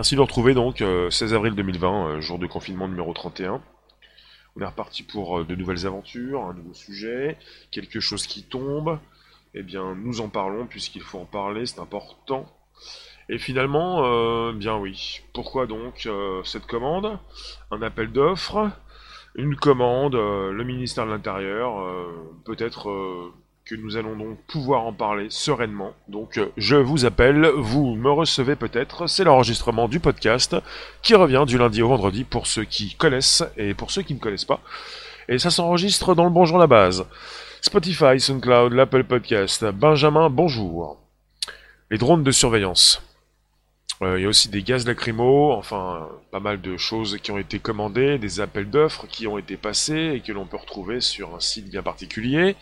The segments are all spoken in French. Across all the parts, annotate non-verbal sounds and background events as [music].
Merci de retrouver donc 16 avril 2020, jour de confinement numéro 31. On est reparti pour de nouvelles aventures, un nouveau sujet, quelque chose qui tombe. Eh bien, nous en parlons puisqu'il faut en parler, c'est important. Et finalement, euh, bien oui. Pourquoi donc euh, cette commande? Un appel d'offres, une commande, euh, le ministère de l'Intérieur, peut-être nous allons donc pouvoir en parler sereinement. Donc je vous appelle, vous me recevez peut-être, c'est l'enregistrement du podcast qui revient du lundi au vendredi pour ceux qui connaissent et pour ceux qui ne connaissent pas. Et ça s'enregistre dans le Bonjour la base. Spotify, SoundCloud, l'Apple Podcast. Benjamin, bonjour. Les drones de surveillance. Euh, il y a aussi des gaz lacrymaux, enfin pas mal de choses qui ont été commandées, des appels d'offres qui ont été passés et que l'on peut retrouver sur un site bien particulier.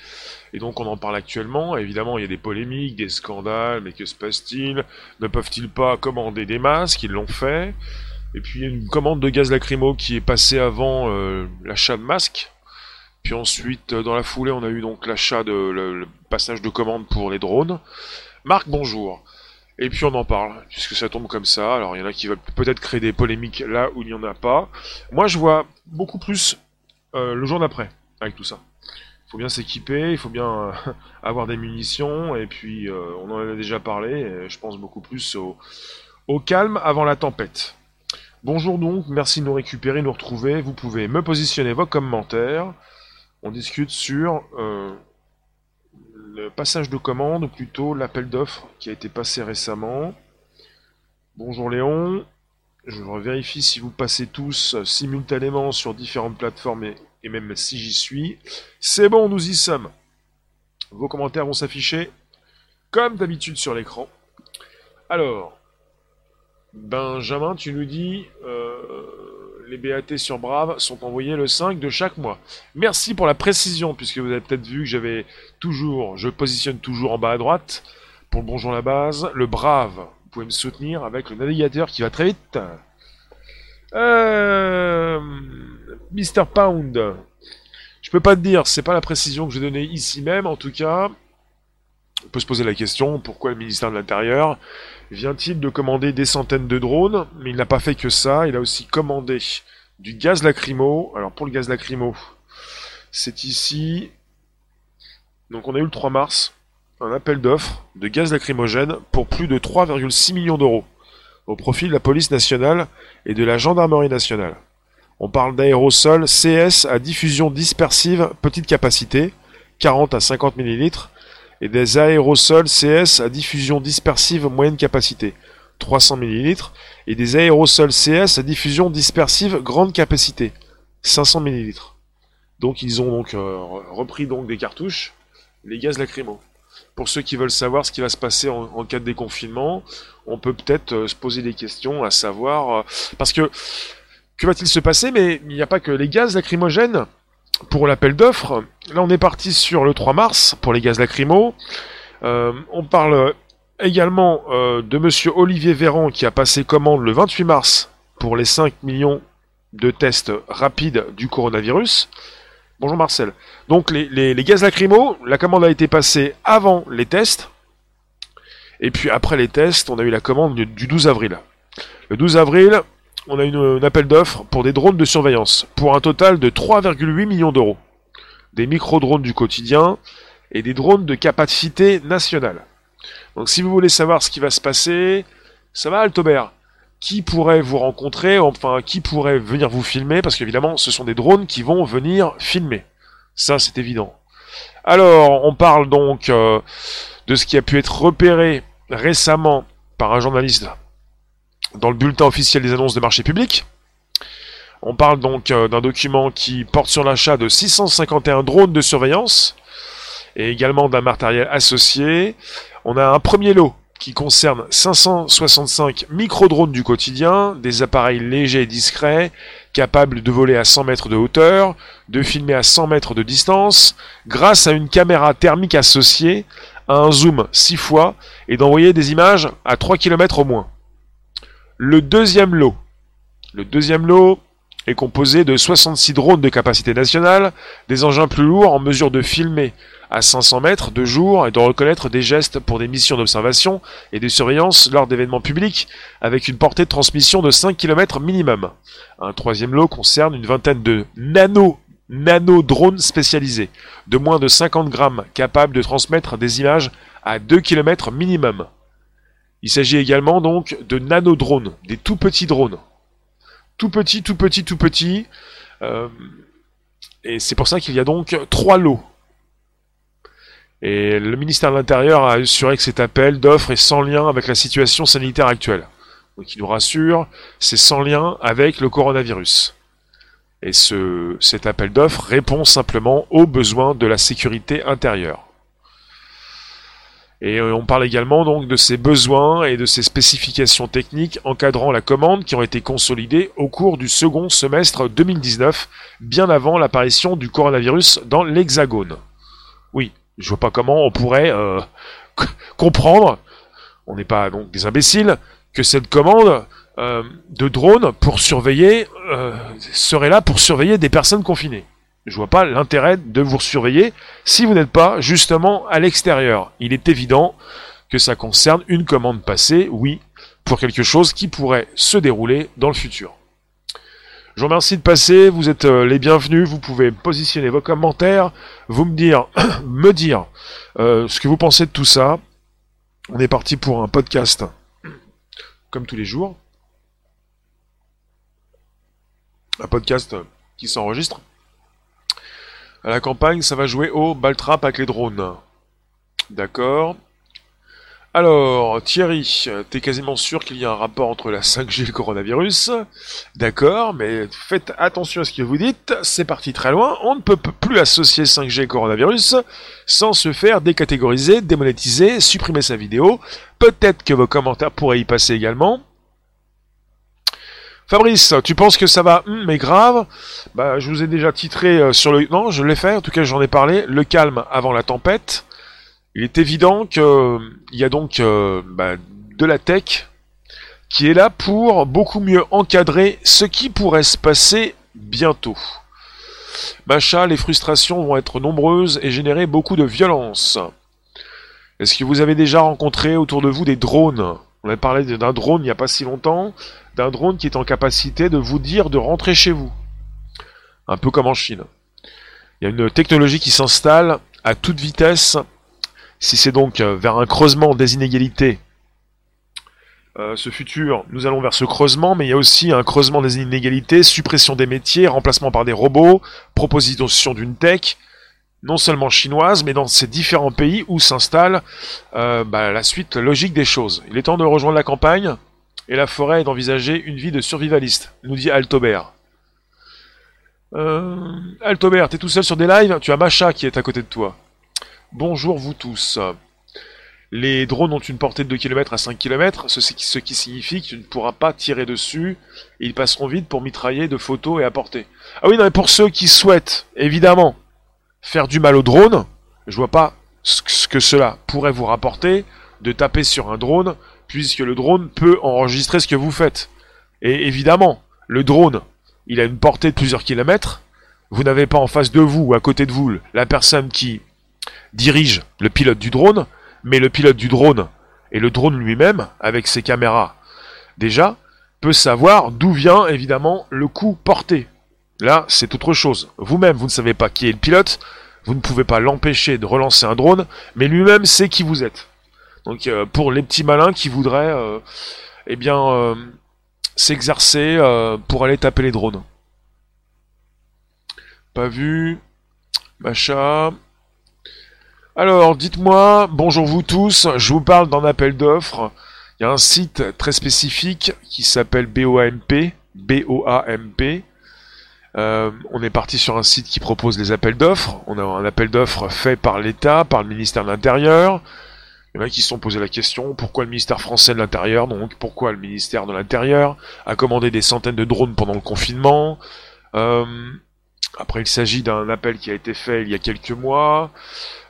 Et donc on en parle actuellement. Évidemment, il y a des polémiques, des scandales, mais que se passe-t-il? Ne peuvent-ils pas commander des masques? Ils l'ont fait. Et puis il y a une commande de gaz lacrymo qui est passée avant euh, l'achat de masques. Puis ensuite, dans la foulée, on a eu donc l'achat de le, passage de commande pour les drones. Marc, bonjour. Et puis on en parle, puisque ça tombe comme ça. Alors il y en a qui veulent peut-être créer des polémiques là où il n'y en a pas. Moi je vois beaucoup plus euh, le jour d'après avec tout ça. Il faut bien s'équiper, il faut bien euh, [laughs] avoir des munitions, et puis euh, on en a déjà parlé, je pense beaucoup plus au, au calme avant la tempête. Bonjour donc, merci de nous récupérer, nous retrouver. Vous pouvez me positionner vos commentaires. On discute sur passage de commande, ou plutôt l'appel d'offres qui a été passé récemment. Bonjour Léon, je vérifie si vous passez tous simultanément sur différentes plateformes et, même si j'y suis. C'est bon, nous y sommes. Vos commentaires vont s'afficher comme d'habitude sur l'écran. Alors, Benjamin, tu nous dis euh, les BAT sur Brave sont envoyés le 5 de chaque mois. Merci pour la précision, puisque vous avez peut-être vu que j'avais toujours, je positionne toujours en bas à droite, pour le bonjour la base, le Brave. Vous pouvez me soutenir avec le navigateur qui va très vite. Euh, Mr. Pound. Je peux pas te dire, c'est pas la précision que j'ai donnée ici même, en tout cas. On peut se poser la question, pourquoi le ministère de l'Intérieur vient-il de commander des centaines de drones Mais il n'a pas fait que ça, il a aussi commandé du gaz lacrymo. Alors pour le gaz lacrymo, c'est ici. Donc on a eu le 3 mars un appel d'offres de gaz lacrymogène pour plus de 3,6 millions d'euros au profit de la police nationale et de la gendarmerie nationale. On parle d'aérosols CS à diffusion dispersive petite capacité, 40 à 50 millilitres, et des aérosols CS à diffusion dispersive moyenne capacité, 300 ml, et des aérosols CS à diffusion dispersive grande capacité, 500 ml. Donc ils ont donc euh, repris des cartouches, les gaz lacrymaux. Pour ceux qui veulent savoir ce qui va se passer en, cas de déconfinement, on peut peut-être euh, se poser des questions à savoir... Euh, parce que, que va-t-il se passer? Mais il n'y a pas que les gaz lacrymogènes pour l'appel d'offres. Là, on est parti sur le 3 mars pour les gaz lacrymaux. Euh, on parle également euh, de monsieur Olivier Véran qui a passé commande le 28 mars pour les 5 millions de tests rapides du coronavirus. Bonjour Marcel. Donc les, gaz lacrymaux, la commande a été passée avant les tests. Et puis après les tests, on a eu la commande du 12 avril. Le 12 avril, on a eu un appel d'offres pour des drones de surveillance, pour un total de 3,8 millions d'euros. Des micro-drones du quotidien et des drones de capacité nationale. Donc si vous voulez savoir ce qui va se passer, ça va Altobert Qui pourrait vous rencontrer, enfin qui pourrait venir vous filmer, parce qu'évidemment ce sont des drones qui vont venir filmer. Ça c'est évident. Alors on parle donc euh, de ce qui a pu être repéré récemment par un journaliste dans le bulletin officiel des annonces des marchés publics. On parle donc euh, d'un document qui porte sur l'achat de 651 drones de surveillance et également d'un matériel associé. On a un premier lot qui concerne 565 micro-drones du quotidien, des appareils légers et discrets, capables de voler à 100 mètres de hauteur, de filmer à 100 mètres de distance, grâce à une caméra thermique associée, à un zoom 6 fois, et d'envoyer des images à 3 km au moins. Le deuxième lot. Le deuxième lot, est composé de 66 drones de capacité nationale, des engins plus lourds en mesure de filmer à 500 mètres de jour et de reconnaître des gestes pour des missions d'observation et de surveillance lors d'événements publics avec une portée de transmission de 5 km minimum. Un troisième lot concerne une vingtaine de nano nano-drones spécialisés de moins de 50 grammes capables de transmettre des images à 2 km minimum. Il s'agit également donc de nano-drones, des tout petits drones. Tout petits, tout petits, tout petits. Euh, et c'est pour ça qu'il y a donc trois lots et le ministère de l'Intérieur a assuré que cet appel d'offres est sans lien avec la situation sanitaire actuelle. Donc il nous rassure, c'est sans lien avec le coronavirus. Et ce, cet appel d'offres répond simplement aux besoins de la sécurité intérieure. Et on parle également donc de ces besoins et de ces spécifications techniques encadrant la commande qui ont été consolidées au cours du second semestre 2019, bien avant l'apparition du coronavirus dans l'Hexagone. Oui, je vois pas comment on pourrait euh, comprendre, on n'est pas donc des imbéciles, que cette commande euh, de drone pour surveiller euh, serait là pour surveiller des personnes confinées. Je vois pas l'intérêt de vous surveiller si vous n'êtes pas justement à l'extérieur. Il est évident que ça concerne une commande passée, oui, pour quelque chose qui pourrait se dérouler dans le futur. Je vous remercie de passer, vous êtes euh, les bienvenus, vous pouvez positionner vos commentaires, vous me dire, [coughs] me dire euh, ce que vous pensez de tout ça. On est parti pour un podcast, comme tous les jours. Un podcast qui s'enregistre. À la campagne, ça va jouer au Baltrap avec les drones. D'accord. Alors, Thierry, t'es quasiment sûr qu'il y a un rapport entre la 5G et le coronavirus. D'accord, mais faites attention à ce que vous dites, c'est parti très loin. On ne peut plus associer 5G et coronavirus sans se faire décatégoriser, démonétiser, supprimer sa vidéo. Peut-être que vos commentaires pourraient y passer également. Fabrice, tu penses que ça va hum, Mais grave. Bah, je vous ai déjà titré euh, sur le... Non, je l'ai fait, en tout cas j'en ai parlé. Le calme avant la tempête. Il est évident qu'il euh, y a donc euh, bah, de la tech qui est là pour beaucoup mieux encadrer ce qui pourrait se passer bientôt. Macha, les frustrations vont être nombreuses et générer beaucoup de violence. Est-ce que vous avez déjà rencontré autour de vous des drones? On a parlé d'un drone il n'y a pas si longtemps, d'un drone qui est en capacité de vous dire de rentrer chez vous. Un peu comme en Chine. Il y a une technologie qui s'installe à toute vitesse si c'est donc euh, vers un creusement des inégalités, euh, ce futur, nous allons vers ce creusement, mais il y a aussi un creusement des inégalités, suppression des métiers, remplacement par des robots, proposition d'une tech, non seulement chinoise, mais dans ces différents pays où s'installe euh, bah, la suite logique des choses. Il est temps de rejoindre la campagne et la forêt et d'envisager une vie de survivaliste, nous dit Altobert. Euh, Altobert, t'es tout seul sur des lives Tu as Macha qui est à côté de toi. Bonjour vous tous. Les drones ont une portée de 2 km à 5 km, ce, qui signifie que tu ne pourras pas tirer dessus, et ils passeront vite pour mitrailler de photos et apporter. Ah oui, non, mais pour ceux qui souhaitent, évidemment, faire du mal au drone, je vois pas ce que cela pourrait vous rapporter de taper sur un drone, puisque le drone peut enregistrer ce que vous faites. Et évidemment, le drone, il a une portée de plusieurs kilomètres, vous n'avez pas en face de vous ou à côté de vous la personne qui dirige le pilote du drone, mais le pilote du drone et le drone lui-même, avec ses caméras, déjà, peut savoir d'où vient évidemment le coup porté. Là, c'est autre chose. Vous-même, vous ne savez pas qui est le pilote, vous ne pouvez pas l'empêcher de relancer un drone, mais lui-même sait qui vous êtes. Donc euh, pour les petits malins qui voudraient euh, eh euh, s'exercer pour aller taper les drones. Pas vu. Macha. Alors, dites-moi, bonjour vous tous, je vous parle d'un appel d'offres. Il y a un site très spécifique qui s'appelle BOAMP, B-O-A-M-P. On est parti sur un site qui propose les appels d'offres. On a un appel d'offres fait par l'État, par le ministère de l'Intérieur. Qui se sont posé la question, pourquoi le ministère français de l'Intérieur, donc pourquoi le ministère de l'Intérieur a commandé des centaines de drones pendant le confinement euh, Après, il s'agit d'un appel qui a été fait il y a quelques mois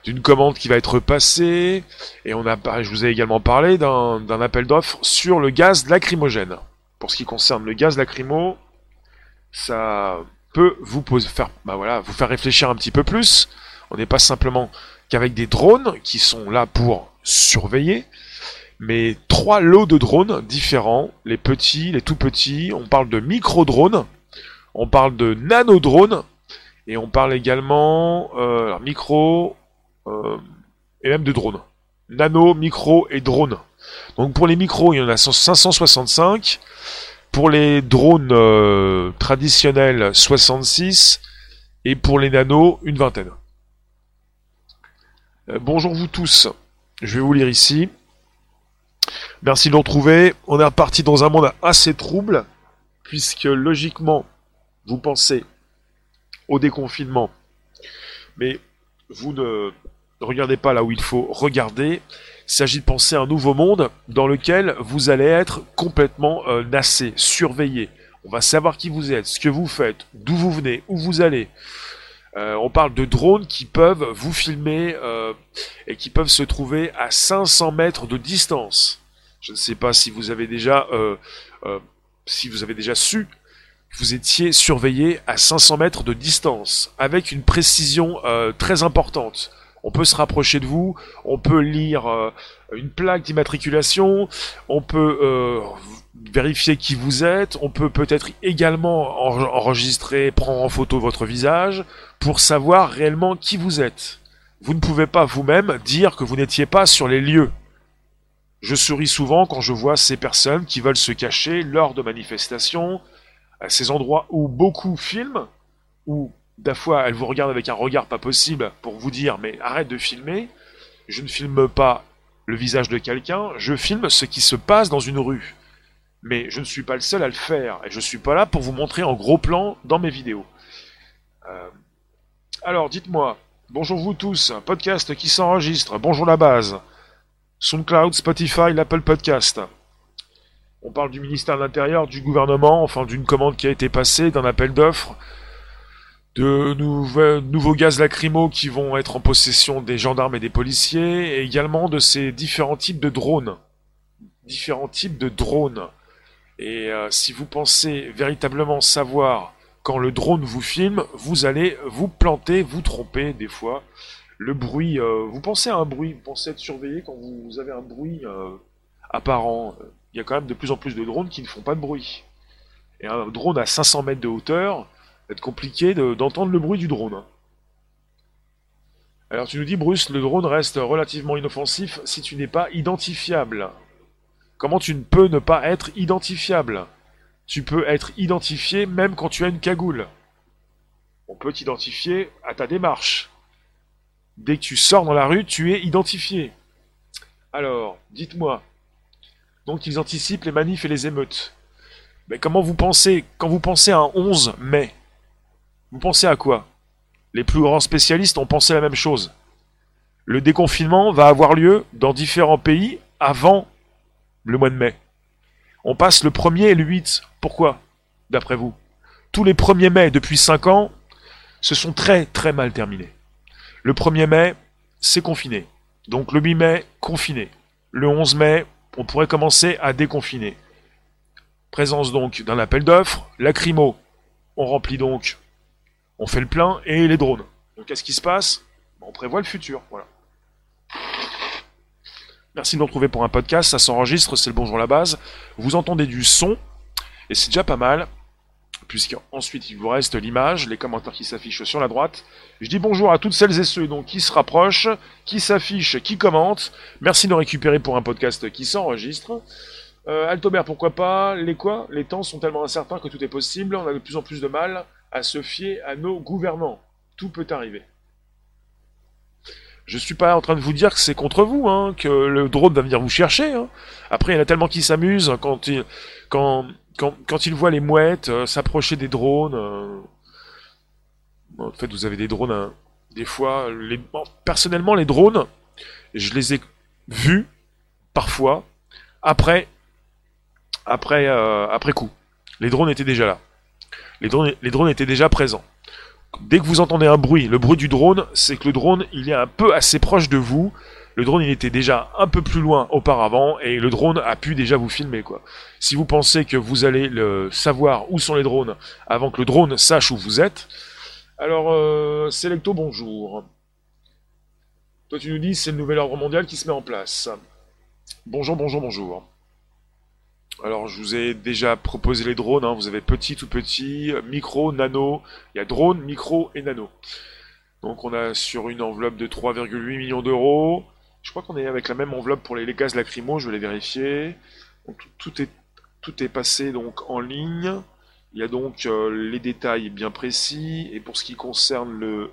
d'une commande qui va être passée, et on a, je vous ai également parlé d'un appel d'offres sur le gaz lacrymogène. Pour ce qui concerne le gaz lacrymo, ça peut vous faire, bah voilà, vous faire réfléchir un petit peu plus. On n'est pas simplement qu'avec des drones qui sont là pour surveiller, mais trois lots de drones différents, les petits, les tout petits, on parle de micro-drones, on parle de nano-drones, et on parle également euh, micro euh, et même de drones. Nano, micro et drone. Donc pour les micros, il y en a 565. Pour les drones euh, traditionnels, 66. Et pour les nanos, une vingtaine. Bonjour vous tous. Je vais vous lire ici. Merci de nous retrouver. On est reparti dans un monde assez trouble, puisque logiquement, vous pensez au déconfinement, mais vous ne regardez pas là où il faut regarder. Il s'agit de penser à un nouveau monde dans lequel vous allez être complètement euh, nassé, surveillé. On va savoir qui vous êtes, ce que vous faites, d'où vous venez, où vous allez. Euh, on parle de drones qui peuvent vous filmer euh, et qui peuvent se trouver à 500 mètres de distance. Je ne sais pas si vous avez déjà, si vous avez déjà su vous étiez surveillé à 500 mètres de distance, avec une précision très importante. On peut se rapprocher de vous, on peut lire euh, une plaque d'immatriculation, on peut euh, vérifier qui vous êtes, on peut peut-être également enregistrer, prendre en photo votre visage pour savoir réellement qui vous êtes. Vous ne pouvez pas vous-même dire que vous n'étiez pas sur les lieux. Je souris souvent quand je vois ces personnes qui veulent se cacher lors de manifestations, à ces endroits où beaucoup filment, où D'à fois, elle vous regarde avec un regard pas possible pour vous dire mais arrête de filmer. Je ne filme pas le visage de quelqu'un, je filme ce qui se passe dans une rue. Mais je ne suis pas le seul à le faire, et je suis pas là pour vous montrer en gros plan dans mes vidéos. Euh, alors, dites-moi, bonjour vous tous, podcast qui s'enregistre, bonjour la base. SoundCloud, Spotify, l'Apple Podcast. On parle du ministère de l'Intérieur, du gouvernement, enfin d'une commande qui a été passée, d'un appel d'offres, de nouveaux, gaz lacrymaux qui vont être en possession des gendarmes et des policiers, et également de ces différents types de drones. Différents types de drones. Et euh, si vous pensez véritablement savoir quand le drone vous filme, vous allez vous planter, vous tromper des fois. Le bruit, euh, vous pensez à un bruit, vous pensez être surveillé quand vous avez un bruit euh, apparent. Il y a quand même de plus en plus de drones qui ne font pas de bruit. Et un drone à 500 mètres de hauteur, être compliqué d'entendre le bruit du drone. Alors tu nous dis, Bruce, le drone reste relativement inoffensif si tu n'es pas identifiable. Comment tu ne peux ne pas être identifiable? Tu peux être identifié même quand tu as une cagoule. On peut t'identifier à ta démarche. Dès que tu sors dans la rue, tu es identifié. Alors, dites-moi. Donc ils anticipent les manifs et les émeutes. Mais comment vous pensez, quand vous pensez à un 11 mai, vous pensez à quoi? Les plus grands spécialistes ont pensé la même chose. Le déconfinement va avoir lieu dans différents pays avant le mois de mai. On passe le 1er et le 8. Pourquoi? D'après vous Tous les 1er mai depuis 5 ans se sont très très mal terminés. Le 1er mai, c'est confiné. Donc le 8 mai, confiné. Le 11 mai, on pourrait commencer à déconfiner. Présence donc d'un appel d'offres. Lacrymo, on remplit donc on fait le plein et les drones. Donc qu'est-ce qui se passe? On prévoit le futur, voilà. Merci de nous retrouver pour un podcast, ça s'enregistre, c'est le bonjour la base. Vous entendez du son, et c'est déjà pas mal, puisqu'ensuite il vous reste l'image, les commentaires qui s'affichent sur la droite. Je dis bonjour à toutes celles et ceux donc qui se rapprochent, qui s'affichent, qui commentent. Merci de nous récupérer pour un podcast qui s'enregistre. Euh, Altobert, pourquoi pas? Les quoi? Les temps sont tellement incertains que tout est possible, on a de plus en plus de mal à se fier à nos gouvernants. Tout peut arriver. Je suis pas en train de vous dire que c'est contre vous, hein, que le drone va venir vous chercher. Hein. Après, il y en a tellement qui s'amusent quand ils, voient les mouettes euh, s'approcher des drones. Euh. En fait, vous avez des drones, hein. des fois. Personnellement, les drones, je les ai vus parfois après, après, euh, après coup. Les drones étaient déjà là les drones, étaient déjà présents. Dès que vous entendez un bruit, le bruit du drone, c'est que le drone, il est un peu assez proche de vous. Le drone, il était déjà un peu plus loin auparavant et le drone a pu déjà vous filmer. Si vous pensez que vous allez le savoir où sont les drones avant que le drone sache où vous êtes, alors, euh, Selecto, bonjour. Toi, tu nous dis c'est le nouvel ordre mondial qui se met en place. Bonjour, bonjour, bonjour. Alors, je vous ai déjà proposé les drones. Hein. Vous avez petit, tout petit, micro, nano. Il y a drone, micro et nano. Donc, on a sur une enveloppe de 3,8 millions d'euros. Je crois qu'on est avec la même enveloppe pour les gaz lacrymaux. Je vais les vérifier. tout, est, passé donc en ligne. Il y a donc euh, les détails bien précis. Et pour ce qui concerne le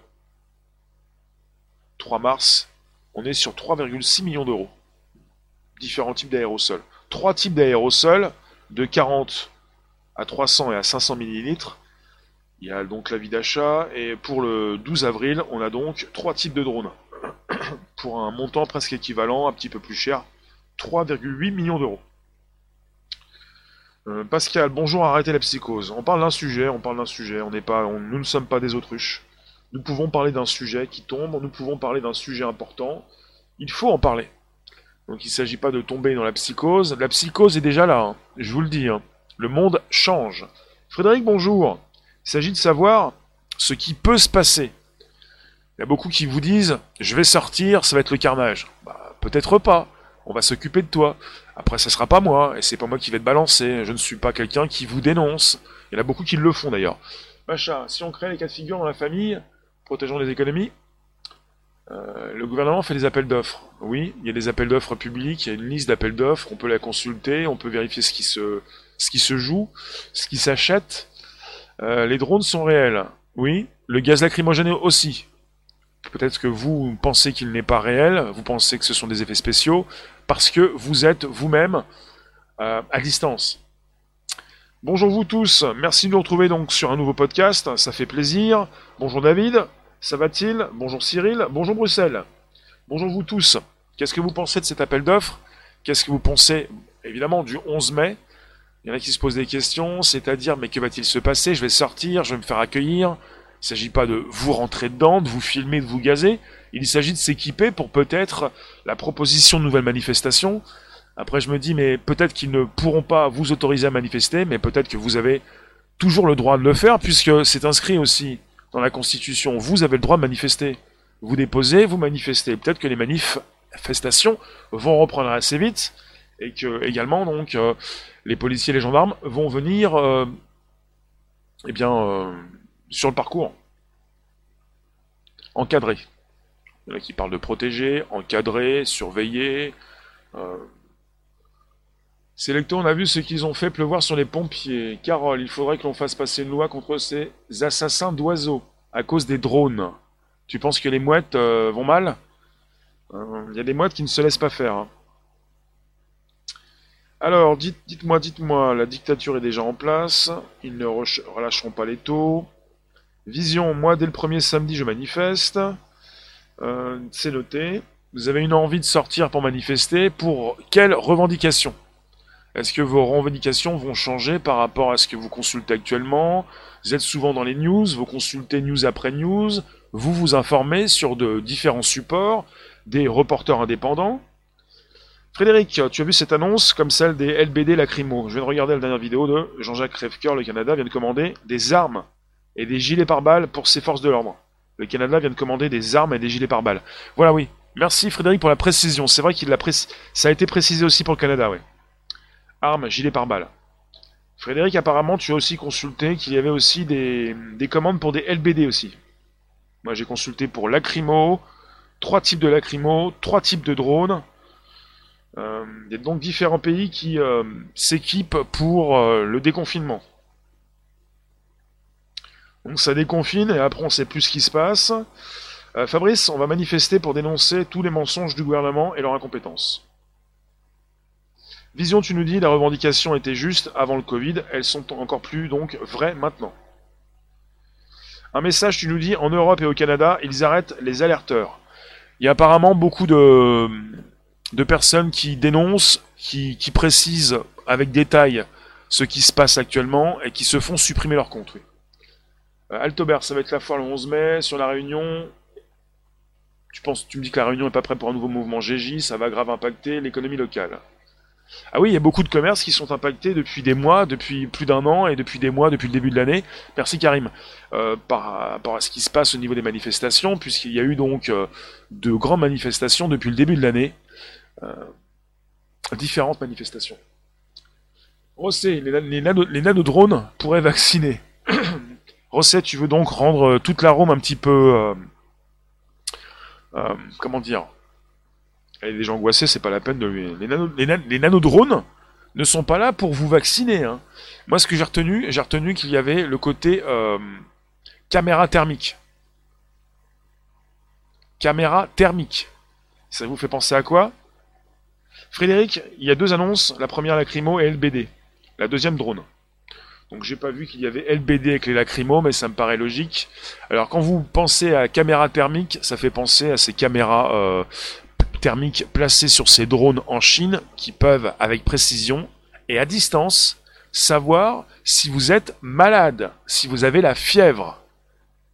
3 mars, on est sur 3,6 millions d'euros. Différents types d'aérosols. Trois types d'aérosols de 40 à 300 et à 500 millilitres. Il y a donc l'avis d'achat. Et pour le 12 avril, on a donc trois types de drones. [coughs] pour un montant presque équivalent, un petit peu plus cher, 3,8 millions d'euros. Euh, Pascal, bonjour, arrêtez la psychose. On parle d'un sujet, on parle d'un sujet, on n'est pas, nous ne sommes pas des autruches. Nous pouvons parler d'un sujet qui tombe, nous pouvons parler d'un sujet important. Il faut en parler. Donc il ne s'agit pas de tomber dans la psychose. La psychose est déjà là, hein. je vous le dis. Hein. Le monde change. Frédéric, bonjour. Il s'agit de savoir ce qui peut se passer. Il y a beaucoup qui vous disent, je vais sortir, ça va être le carnage. Bah, peut-être pas on va s'occuper de toi. Après, ça sera pas moi, et c'est pas moi qui vais te balancer. Je ne suis pas quelqu'un qui vous dénonce. Il y en a beaucoup qui le font d'ailleurs. Macha, si on crée les cas de figure dans la famille, protégeons les économies. Euh, le gouvernement fait des appels d'offres. Oui, il y a des appels d'offres publics, il y a une liste d'appels d'offres, on peut la consulter, on peut vérifier ce qui se, joue, ce qui s'achète. Euh, les drones sont réels. Oui, le gaz lacrymogène aussi. Peut-être que vous pensez qu'il n'est pas réel, vous pensez que ce sont des effets spéciaux, parce que vous êtes vous-même euh, à distance. Bonjour vous tous, merci de nous retrouver donc sur un nouveau podcast, ça fait plaisir. Bonjour David, ça va-t-il? Bonjour Cyril, bonjour Bruxelles. Bonjour vous tous, qu'est-ce que vous pensez de cet appel d'offres? Qu'est-ce que vous pensez évidemment du 11 mai? Il y en a qui se posent des questions, c'est-à-dire mais que va-t-il se passer? Je vais sortir, je vais me faire accueillir, il ne s'agit pas de vous rentrer dedans, de vous filmer, de vous gazer. Il s'agit de s'équiper pour peut-être la proposition de nouvelles manifestations. Après, je me dis, mais peut-être qu'ils ne pourront pas vous autoriser à manifester, mais peut-être que vous avez toujours le droit de le faire, puisque c'est inscrit aussi dans la Constitution. Vous avez le droit de manifester. Vous déposez, vous manifestez. Peut-être que les manifestations vont reprendre assez vite, et que également, donc, euh, les policiers et les gendarmes vont venir, euh, eh bien, euh, sur le parcours. Encadré. Il y en a qui parlent de protéger, encadrer, surveiller. Euh... Sélecto, on a vu ce qu'ils ont fait pleuvoir sur les pompiers. Carole, il faudrait que l'on fasse passer une loi contre ces assassins d'oiseaux à cause des drones. Tu penses que les mouettes euh, vont mal? Euh, Il y a des mouettes qui ne se laissent pas faire. Hein. Alors, dites, dites-moi, dites-moi, la dictature est déjà en place. Ils ne relâcheront pas les taux. Vision, moi dès le premier samedi je manifeste. Euh, c'est noté. Vous avez une envie de sortir pour manifester. Pour quelles revendications Est-ce que vos revendications vont changer par rapport à ce que vous consultez actuellement? Vous êtes souvent dans les news, vous consultez news après news, vous vous informez sur de différents supports, des reporters indépendants. Frédéric, tu as vu cette annonce comme celle des LBD Lacrymo. Je viens de regarder la dernière vidéo de Jean-Jacques Rêvecoeur, le Canada vient de commander des armes et des gilets pare-balles pour ses forces de l'ordre. Le Canada vient de commander des armes et des gilets pare-balles. Voilà, oui. Merci Frédéric pour la précision. C'est vrai qu'il l'a ça a été précisé aussi pour le Canada, oui. Armes, gilets pare-balles. Frédéric, apparemment, tu as aussi consulté qu'il y avait aussi des, commandes pour des LBD aussi. Moi, j'ai consulté pour lacrymo, trois types de lacrymo, trois types de drones. Euh, il y a donc différents pays qui euh, s'équipent pour euh, le déconfinement. Donc ça déconfine et après on sait plus ce qui se passe. Fabrice, on va manifester pour dénoncer tous les mensonges du gouvernement et leur incompétence. Vision, tu nous dis, les revendications étaient justes avant le Covid, elles sont encore plus donc vraies maintenant. Un message, tu nous dis, en Europe et au Canada, ils arrêtent les alerteurs. Il y a apparemment beaucoup de, de personnes qui dénoncent, qui, qui précisent avec détail ce qui se passe actuellement et qui se font supprimer leur compte. Euh, Altobert, ça va être la foire le 11 mai. Sur la Réunion, Tu penses, tu me dis que la Réunion est pas prête pour un nouveau mouvement GJ, ça va grave impacter l'économie locale. Ah oui, il y a beaucoup de commerces qui sont impactés depuis des mois, depuis plus d'un an et depuis des mois, depuis le début de l'année. Merci Karim. Euh, par rapport à ce qui se passe au niveau des manifestations, puisqu'il y a eu donc euh, de grandes manifestations depuis le début de l'année. Euh, différentes manifestations. Rossé, les, les, les nanodrones pourraient vacciner. [coughs] Rosset, tu veux donc rendre toute la Rome un petit peu... comment dire et les gens angoissés, c'est pas la peine de lui. Les, nanodrones ne sont pas là pour vous vacciner. Hein. Moi, ce que j'ai retenu, j'ai retenu qu'il y avait le côté euh, caméra thermique. Caméra thermique. Ça vous fait penser à quoi? Frédéric, il y a deux annonces. La première, lacrymo et LBD. La deuxième, drone. Donc j'ai pas vu qu'il y avait LBD avec les lacrymos, mais ça me paraît logique. Alors quand vous pensez à caméra thermique, ça fait penser à ces caméras euh, thermiques placés sur ces drones en Chine qui peuvent, avec précision et à distance, savoir si vous êtes malade, si vous avez la fièvre.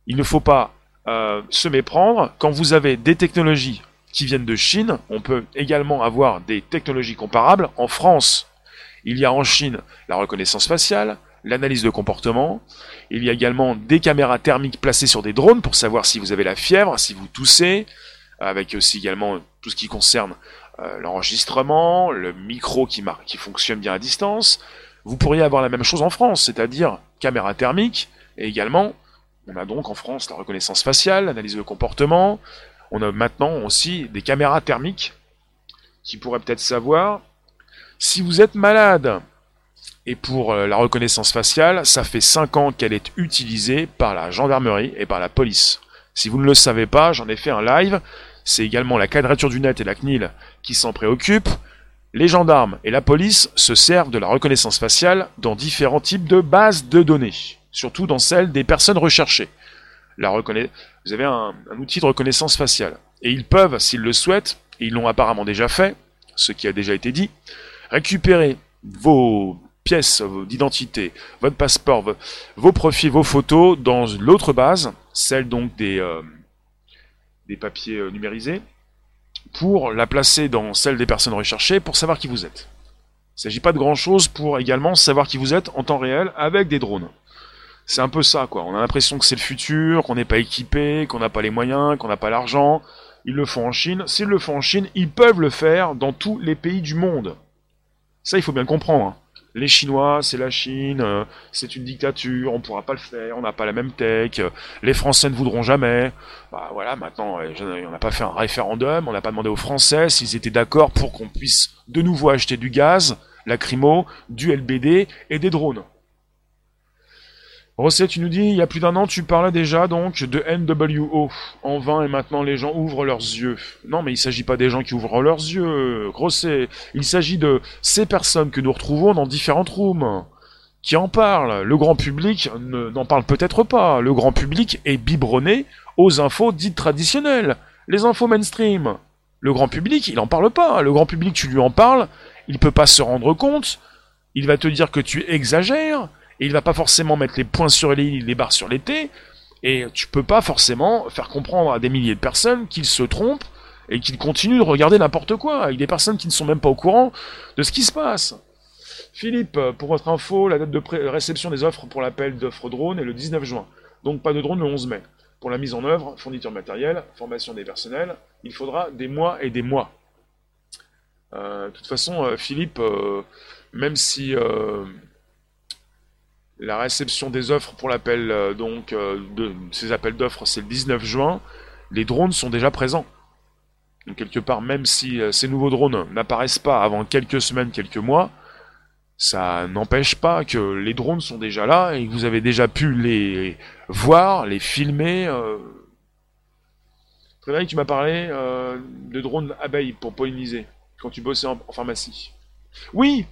Il ne faut pas euh, se méprendre. Quand vous avez des technologies qui viennent de Chine, on peut également avoir des technologies comparables. En France, il y a en Chine la reconnaissance faciale, l'analyse de comportement. Il y a également des caméras thermiques placées sur des drones pour savoir si vous avez la fièvre, si vous toussez, avec aussi également tout ce qui concerne euh, l'enregistrement, le micro qui, qui fonctionne bien à distance. Vous pourriez avoir la même chose en France, c'est-à-dire caméra thermique, et également, on a donc en France la reconnaissance faciale, l'analyse de comportement, on a maintenant aussi des caméras thermiques qui pourraient peut-être savoir si vous êtes malade. Et pour euh, la reconnaissance faciale, ça fait 5 ans qu'elle est utilisée par la gendarmerie et par la police. Si vous ne le savez pas, j'en ai fait un live c'est également la quadrature du net et la CNIL qui s'en préoccupent. Les gendarmes et la police se servent de la reconnaissance faciale dans différents types de bases de données, surtout dans celles des personnes recherchées. La Vous avez un, outil de reconnaissance faciale. Et ils peuvent, s'ils le souhaitent, et ils l'ont apparemment déjà fait, ce qui a déjà été dit, récupérer vos pièces d'identité, votre passeport, vos profils, vos photos dans l'autre base, celle donc des, euh, des papiers euh, numérisés, pour la placer dans celle des personnes recherchées pour savoir qui vous êtes. Il ne s'agit pas de grand chose pour également savoir qui vous êtes en temps réel avec des drones. C'est un peu ça, quoi. On a l'impression que c'est le futur, qu'on n'est pas équipé, qu'on n'a pas les moyens, qu'on n'a pas l'argent. Ils le font en Chine. S'ils le font en Chine, ils peuvent le faire dans tous les pays du monde. Ça, il faut bien comprendre. Hein les Chinois, c'est la Chine, euh, c'est une dictature, on pourra pas le faire, on n'a pas la même tech, euh, les Français ne voudront jamais. Bah voilà, maintenant, euh, on n'a pas fait un référendum, on n'a pas demandé aux Français s'ils étaient d'accord pour qu'on puisse de nouveau acheter du gaz, lacrymo, du LBD et des drones. Rosset, tu nous dis, il y a plus d'un an, tu parlais déjà donc de NWO en vain et maintenant les gens ouvrent leurs yeux. Non, mais il ne s'agit pas des gens qui ouvrent leurs yeux, Rosset. Il s'agit de ces personnes que nous retrouvons dans différentes rooms qui en parlent. Le grand public n'en parle peut-être pas. Le grand public est biberonné aux infos dites traditionnelles, les infos mainstream. Le grand public, il n'en parle pas. Le grand public, tu lui en parles, il peut pas se rendre compte. Il va te dire que tu exagères et il va pas forcément mettre les points sur les les barres sur les t, et tu peux pas forcément faire comprendre à des milliers de personnes qu'ils se trompent et qu'ils continuent de regarder n'importe quoi, avec des personnes qui ne sont même pas au courant de ce qui se passe. Philippe, pour votre info, la date de réception des offres pour l'appel d'offres drone est le 19 juin. Donc pas de drone le 11 mai. Pour la mise en œuvre, fourniture matérielle, formation des personnels, il faudra des mois et des mois. Euh, de toute façon, euh, Philippe, euh, même si la réception des offres pour l'appel euh, donc euh, de ces appels d'offres, c'est le 19 juin. Les drones sont déjà présents. Donc quelque part, même si euh, ces nouveaux drones n'apparaissent pas avant quelques semaines, quelques mois, ça n'empêche pas que les drones sont déjà là et que vous avez déjà pu les voir, les filmer. Euh... Tu m'as parlé de drones abeilles pour polliniser quand tu bossais en pharmacie. Oui,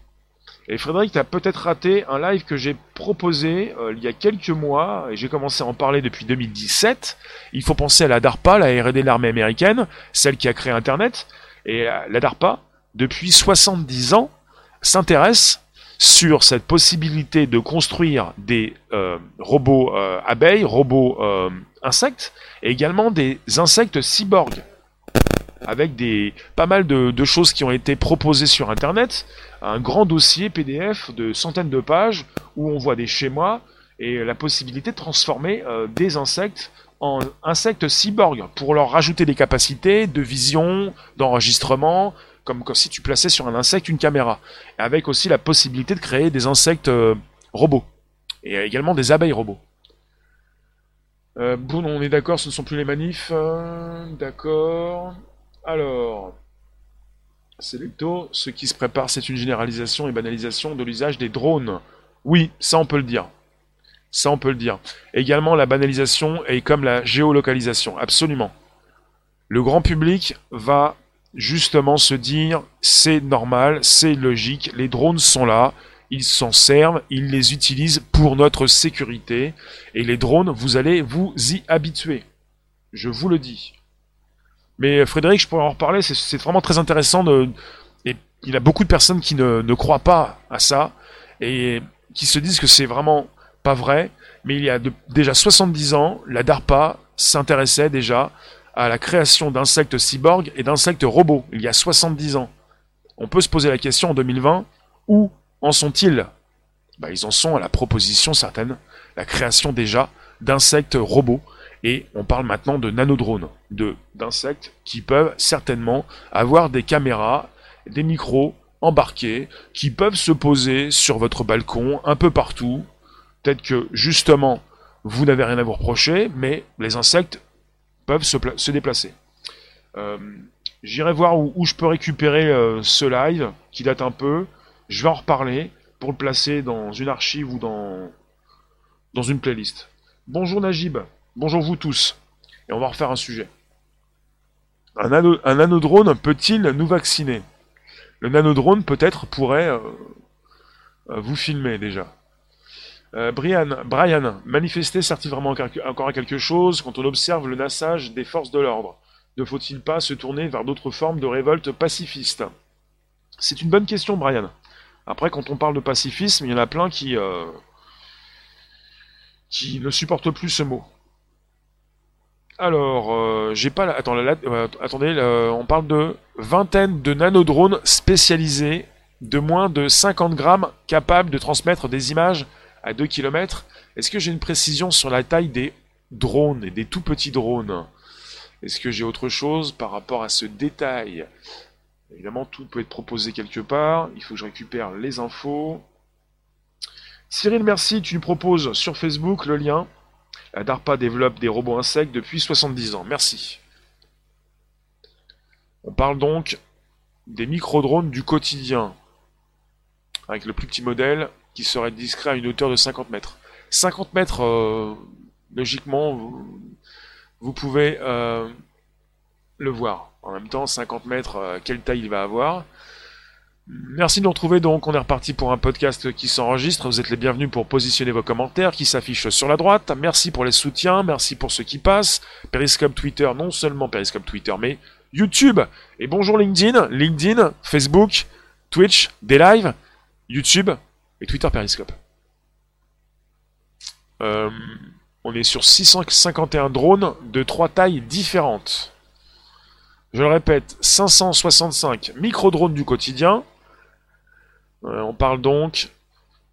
et Frédéric, tu as peut-être raté un live que j'ai proposé euh, il y a quelques mois, et j'ai commencé à en parler depuis 2017. Il faut penser à la DARPA, la R&D de l'armée américaine, celle qui a créé Internet. Et euh, la DARPA, depuis 70 ans, s'intéresse sur cette possibilité de construire des euh, robots abeilles, robots insectes, et également des insectes cyborgs. Avec des pas mal de, choses qui ont été proposées sur Internet, un grand dossier PDF de centaines de pages où on voit des schémas et la possibilité de transformer euh, des insectes en insectes cyborgs pour leur rajouter des capacités de vision, d'enregistrement, comme, si tu plaçais sur un insecte une caméra, avec aussi la possibilité de créer des insectes euh, robots et également des abeilles robots. Euh, bon, on est d'accord, ce ne sont plus les manifs. Hein, d'accord. Alors, Selecto, ce qui se prépare, c'est une généralisation et banalisation de l'usage des drones. Oui, ça on peut le dire. Ça on peut le dire. Également la banalisation et comme la géolocalisation, absolument. Le grand public va justement se dire c'est normal, c'est logique, les drones sont là, ils s'en servent, ils les utilisent pour notre sécurité. Et les drones, vous allez vous y habituer. Je vous le dis. Mais Frédéric, je pourrais en reparler, c'est vraiment très intéressant. Et il y a beaucoup de personnes qui ne, croient pas à ça et qui se disent que c'est vraiment pas vrai. Mais il y a déjà 70 ans, la DARPA s'intéressait déjà à la création d'insectes cyborgs et d'insectes robots, il y a 70 ans. On peut se poser la question en 2020, où en sont-ils? Bah, Ils en sont à la proposition certaine, la création déjà d'insectes robots. Et on parle maintenant de nanodrones, de d'insectes qui peuvent certainement avoir des caméras, des micros embarqués, qui peuvent se poser sur votre balcon un peu partout. Peut-être que justement, vous n'avez rien à vous reprocher, mais les insectes peuvent se, déplacer. Euh, j'irai voir où, je peux récupérer euh, ce live, qui date un peu. Je vais en reparler pour le placer dans une archive ou dans, dans une playlist. Bonjour Najib, bonjour vous tous. Et on va refaire un sujet. Un, nanodrone peut-il nous vacciner? Le nanodrone peut-être pourrait euh, euh, vous filmer déjà. Euh, Brian, Brian, manifester sert-il vraiment encore à quelque chose quand on observe le nassage des forces de l'ordre? Ne faut-il pas se tourner vers d'autres formes de révolte pacifiste C'est une bonne question, Brian. Après, quand on parle de pacifisme, il y en a plein qui, qui ne supportent plus ce mot. Alors, euh, j'ai pas... La... Attends, euh, attendez, on parle de vingtaine de nanodrones spécialisés de moins de 50 grammes capables de transmettre des images à 2 km. Est-ce que j'ai une précision sur la taille des drones et des tout petits drones? Est-ce que j'ai autre chose par rapport à ce détail? Évidemment, tout peut être proposé quelque part. Il faut que je récupère les infos. Cyril, merci. Tu nous proposes sur Facebook le lien. La DARPA développe des robots insectes depuis 70 ans. Merci. On parle donc des micro-drones du quotidien. Avec le plus petit modèle qui serait discret à une hauteur de 50 mètres. 50 mètres, euh, logiquement, vous, pouvez euh, le voir. En même temps, 50 mètres, euh, quelle taille il va avoir. Merci de nous retrouver donc, on est reparti pour un podcast qui s'enregistre, vous êtes les bienvenus pour positionner vos commentaires qui s'affichent sur la droite, merci pour les soutiens, merci pour ceux qui passent, Periscope Twitter, non seulement Periscope Twitter, mais YouTube, et bonjour LinkedIn, LinkedIn, Facebook, Twitch, des lives, YouTube et Twitter Periscope. Euh, on est sur 651 drones de trois tailles différentes. Je le répète, 565 micro-drones du quotidien. Euh, on parle donc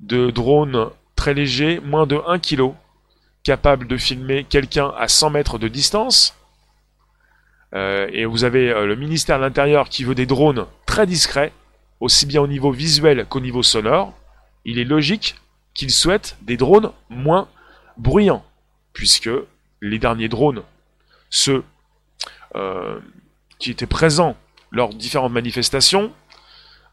de drones très légers, moins de 1 kg, capables de filmer quelqu'un à 100 mètres de distance. Euh, et vous avez euh, le ministère de l'Intérieur qui veut des drones très discrets, aussi bien au niveau visuel qu'au niveau sonore. Il est logique qu'il souhaite des drones moins bruyants, puisque les derniers drones, ceux qui était présent lors de différentes manifestations,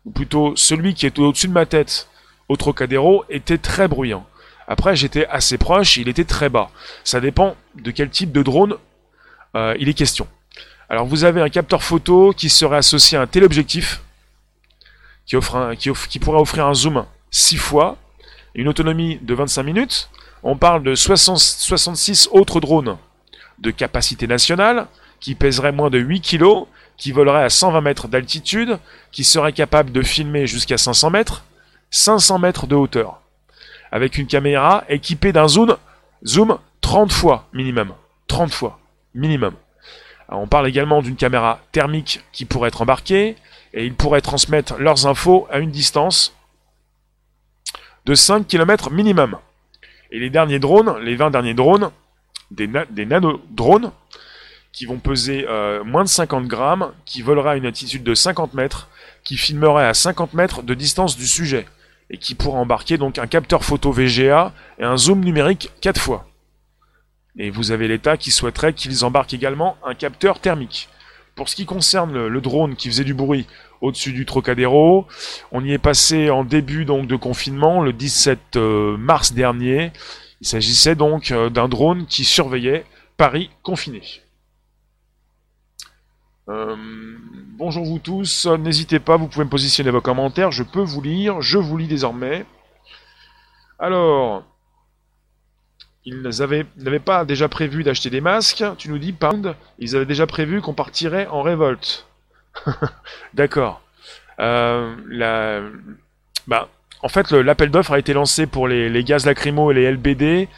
ou plutôt celui qui est au-dessus de ma tête au Trocadéro, était très bruyant. Après, j'étais assez proche, il était très bas. Ça dépend de quel type de drone euh, il est question. Alors vous avez un capteur photo qui serait associé à un téléobjectif, qui, qui, pourrait offrir un zoom 6 fois, une autonomie de 25 minutes. On parle de 66 autres drones de capacité nationale, qui pèserait moins de 8 kg, qui volerait à 120 mètres d'altitude, qui serait capable de filmer jusqu'à 500 mètres, 500 mètres de hauteur, avec une caméra équipée d'un zoom, zoom 30 fois minimum, 30 fois minimum. on parle également d'une caméra thermique qui pourrait être embarquée et ils pourraient transmettre leurs infos à une distance de 5 km minimum. Et les derniers drones, les 20 derniers drones, des, des nano-drones, qui vont peser euh, moins de 50 grammes, qui volera à une altitude de 50 mètres, qui filmera à 50 mètres de distance du sujet, et qui pourra embarquer donc un capteur photo VGA et un zoom numérique 4 fois. Et vous avez l'État qui souhaiterait qu'ils embarquent également un capteur thermique. Pour ce qui concerne le, drone qui faisait du bruit au-dessus du Trocadéro, on y est passé en début donc de confinement, le 17 euh, mars dernier. Il s'agissait donc euh, d'un drone qui surveillait Paris confiné. Euh, bonjour vous tous, n'hésitez pas, vous pouvez me positionner vos commentaires, je peux vous lire, je vous lis désormais. Alors, ils n'avaient pas déjà prévu d'acheter des masques, tu nous dis, Pound, ils avaient déjà prévu qu'on partirait en révolte. [laughs] D'accord. Euh, bah, en fait, l'appel d'offres a été lancé pour les, gaz lacrymo et les LBD.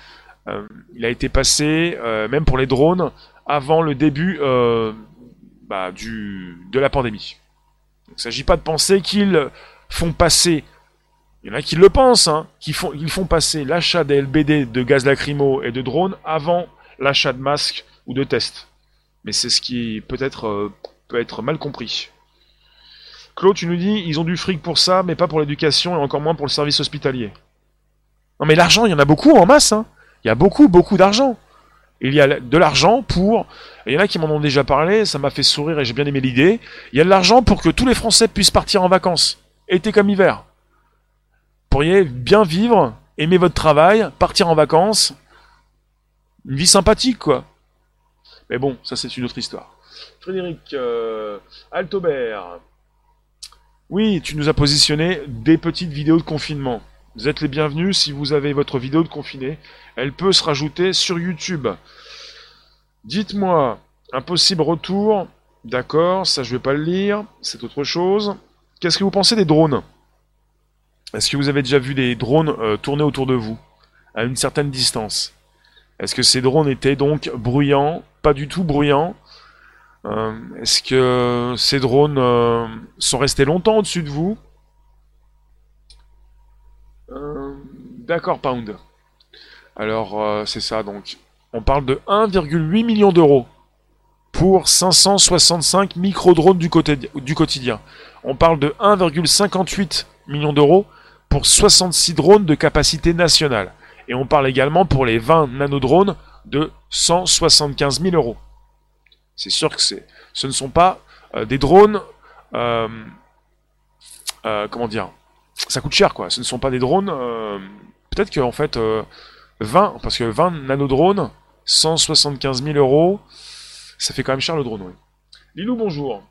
Euh, il a été passé, euh, même pour les drones, avant le début bah, du, de la pandémie. Il ne s'agit pas de penser qu'ils font passer, il y en a qui le pensent, hein, qui font, ils font passer l'achat des LBD de gaz lacrymo et de drones avant l'achat de masques ou de tests. Mais c'est ce qui peut-être euh, peut être mal compris. Claude, tu nous dis, ils ont du fric pour ça, mais pas pour l'éducation et encore moins pour le service hospitalier. Non mais l'argent, il y en a beaucoup en masse. Hein. Il y a beaucoup, beaucoup d'argent. Il y a de l'argent pour... Il y en a qui m'en ont déjà parlé, ça m'a fait sourire et j'ai bien aimé l'idée. Il y a de l'argent pour que tous les Français puissent partir en vacances, été comme hiver. Pourriez bien vivre, aimer votre travail, partir en vacances. Une vie sympathique, quoi. Mais bon, ça c'est une autre histoire. Frédéric euh, Altobert. Oui, tu nous as positionné des petites vidéos de confinement. Vous êtes les bienvenus si vous avez votre vidéo de confiné. Elle peut se rajouter sur YouTube. Dites-moi, un possible retour. D'accord, ça je vais pas le lire. C'est autre chose. Qu'est-ce que vous pensez des drones? Est-ce que vous avez déjà vu des drones euh, tourner autour de vous à une certaine distance? Est-ce que ces drones étaient donc bruyants? Pas du tout bruyants. Euh, est-ce que ces drones euh, sont restés longtemps au-dessus de vous? D'accord, Pound. Alors, euh, c'est ça, donc. On parle de 1,8 million d'euros pour 565 micro-drones du, du quotidien. On parle de 1,58 million d'euros pour 66 drones de capacité nationale. Et on parle également pour les 20 nanodrones de 175 000 euros. C'est sûr que ce ne sont pas euh, des drones... Euh, comment dire Ça coûte cher, quoi. Ce ne sont pas des drones peut-être qu'en fait, 20, euh, parce que 20 nanodrones, 175 000 euros, ça fait quand même cher le drone, oui. Lilou, bonjour.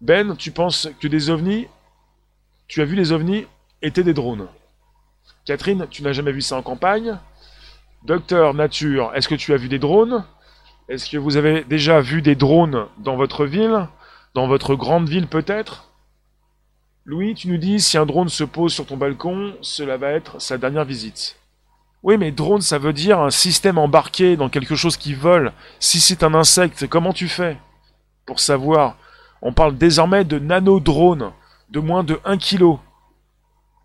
Ben, tu penses que des ovnis, tu as vu les ovnis, étaient des drones Catherine, tu n'as jamais vu ça en campagne Docteur Nature, est-ce que tu as vu des drones? Est-ce que vous avez déjà vu des drones dans votre ville Dans votre grande ville peut-être? Louis, tu nous dis, si un drone se pose sur ton balcon, cela va être sa dernière visite. Oui, mais drone, ça veut dire un système embarqué dans quelque chose qui vole. Si c'est un insecte, comment tu fais? Pour savoir, on parle désormais de nano-drones, de moins de 1 kg.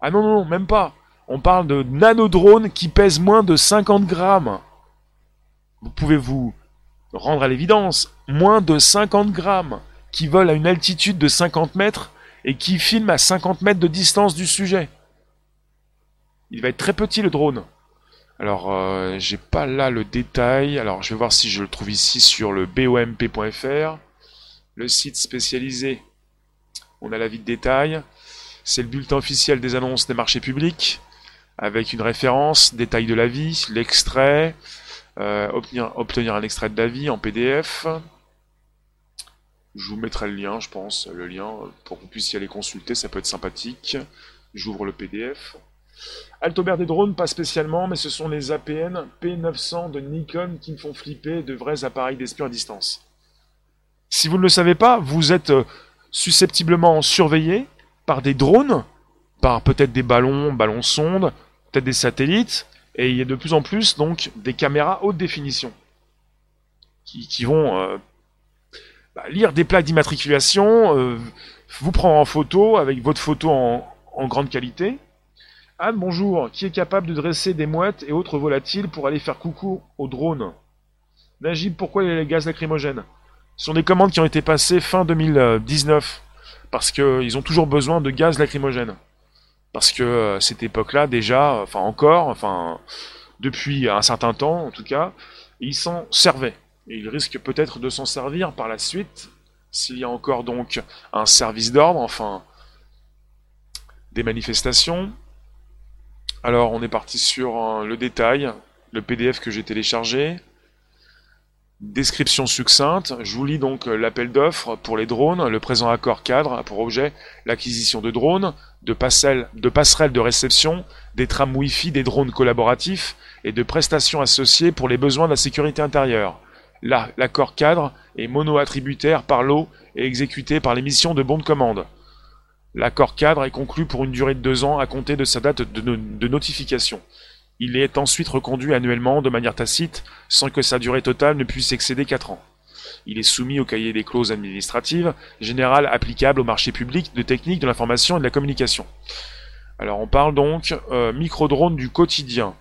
Ah non, non, même pas. On parle de nano-drones qui pèsent moins de 50 grammes. Vous pouvez vous rendre à l'évidence, moins de 50 grammes, qui volent à une altitude de 50 mètres et qui filme à 50 mètres de distance du sujet. Il va être très petit le drone. Alors, euh, j'ai pas là le détail. Alors, je vais voir si je le trouve ici sur le bomp.fr. Le site spécialisé. On a la vie de détail. C'est le bulletin officiel des annonces des marchés publics. Avec une référence, détail de l'avis, l'extrait, euh, obtenir, obtenir un extrait de l'avis en PDF. Je vous mettrai le lien, je pense, le lien pour que vous puissiez aller consulter, ça peut être sympathique. J'ouvre le PDF. Altobert des drones, pas spécialement, mais ce sont les APN P900 de Nikon qui me font flipper de vrais appareils d'espion à distance. Si vous ne le savez pas, vous êtes euh, susceptiblement surveillé par des drones, par peut-être des ballons, ballons sondes, peut-être des satellites, et il y a de plus en plus donc des caméras haute définition qui, vont euh, bah, lire des plaques d'immatriculation, euh, vous prendre en photo avec votre photo en, grande qualité. Anne, bonjour. Qui est capable de dresser des mouettes et autres volatiles pour aller faire coucou au drone? Najib, pourquoi les gaz lacrymogènes? Ce sont des commandes qui ont été passées fin 2019 parce qu'ils ont toujours besoin de gaz lacrymogène. Parce que euh, cette époque-là, déjà, enfin encore, enfin depuis un certain temps en tout cas, ils s'en servaient. Et ils risquent peut-être de s'en servir par la suite, s'il y a encore donc un service d'ordre, enfin des manifestations. Alors on est parti sur le détail, le PDF que j'ai téléchargé. Description succincte, je vous lis donc l'appel d'offres pour les drones. Le présent accord cadre a pour objet l'acquisition de drones, de passerelles, de passerelles de réception, des trams Wi-Fi, des drones collaboratifs et de prestations associées pour les besoins de la sécurité intérieure. Là, l'accord cadre est mono-attributaire par lot et exécuté par l'émission de bons de commande. L'accord cadre est conclu pour une durée de deux ans à compter de sa date de, notification. Il est ensuite reconduit annuellement de manière tacite sans que sa durée totale ne puisse excéder quatre ans. Il est soumis au cahier des clauses administratives générales applicables au marché public de technique de l'information et de la communication. Alors on parle donc euh, micro-drone du quotidien.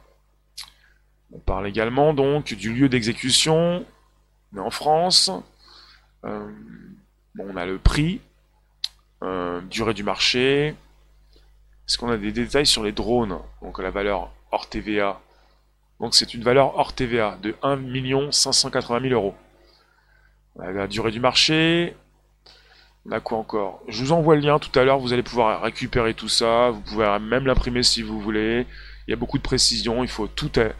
On parle également donc du lieu d'exécution, mais en France. Euh, on a le prix, euh, durée du marché. Est-ce qu'on a des détails sur les drones Donc la valeur hors TVA. Donc c'est une valeur hors TVA de 1 580 000 euros. La durée du marché. On a quoi encore? Je vous envoie le lien tout à l'heure, vous allez pouvoir récupérer tout ça, vous pouvez même l'imprimer si vous voulez. Il y a beaucoup de précisions, il faut tout, euh,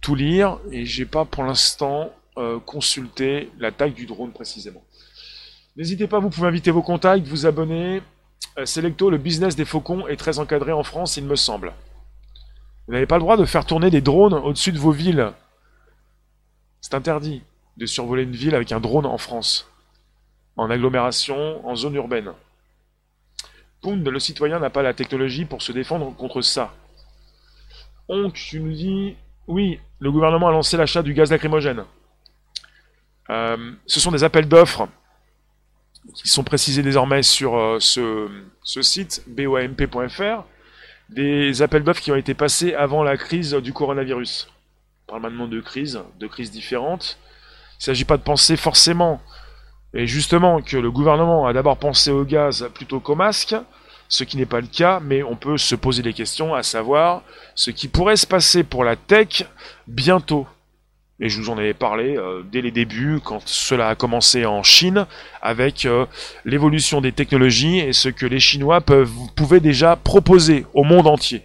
tout lire, et j'ai pas pour l'instant euh, consulté la taille du drone précisément. N'hésitez pas, vous pouvez inviter vos contacts, vous abonner. Euh, Selecto, le business des faucons est très encadré en France, il me semble. Vous n'avez pas le droit de faire tourner des drones au-dessus de vos villes. C'est interdit de survoler une ville avec un drone en France. En agglomération, en zone urbaine. Pound, le citoyen n'a pas la technologie pour se défendre contre ça. Onk, tu nous dis, oui, le gouvernement a lancé l'achat du gaz lacrymogène. Euh, ce sont des appels d'offres qui sont précisés désormais sur euh, ce, site, boamp.fr, des appels d'offres qui ont été passés avant la crise du coronavirus. On parle maintenant de crises, de crises différentes. Il ne s'agit pas de penser forcément, et justement, que le gouvernement a d'abord pensé au gaz plutôt qu'au masque, ce qui n'est pas le cas, mais on peut se poser des questions, à savoir ce qui pourrait se passer pour la tech bientôt. Et je vous en avais parlé euh, dès les débuts, quand cela a commencé en Chine, avec euh, l'évolution des technologies et ce que les Chinois peuvent, pouvaient déjà proposer au monde entier.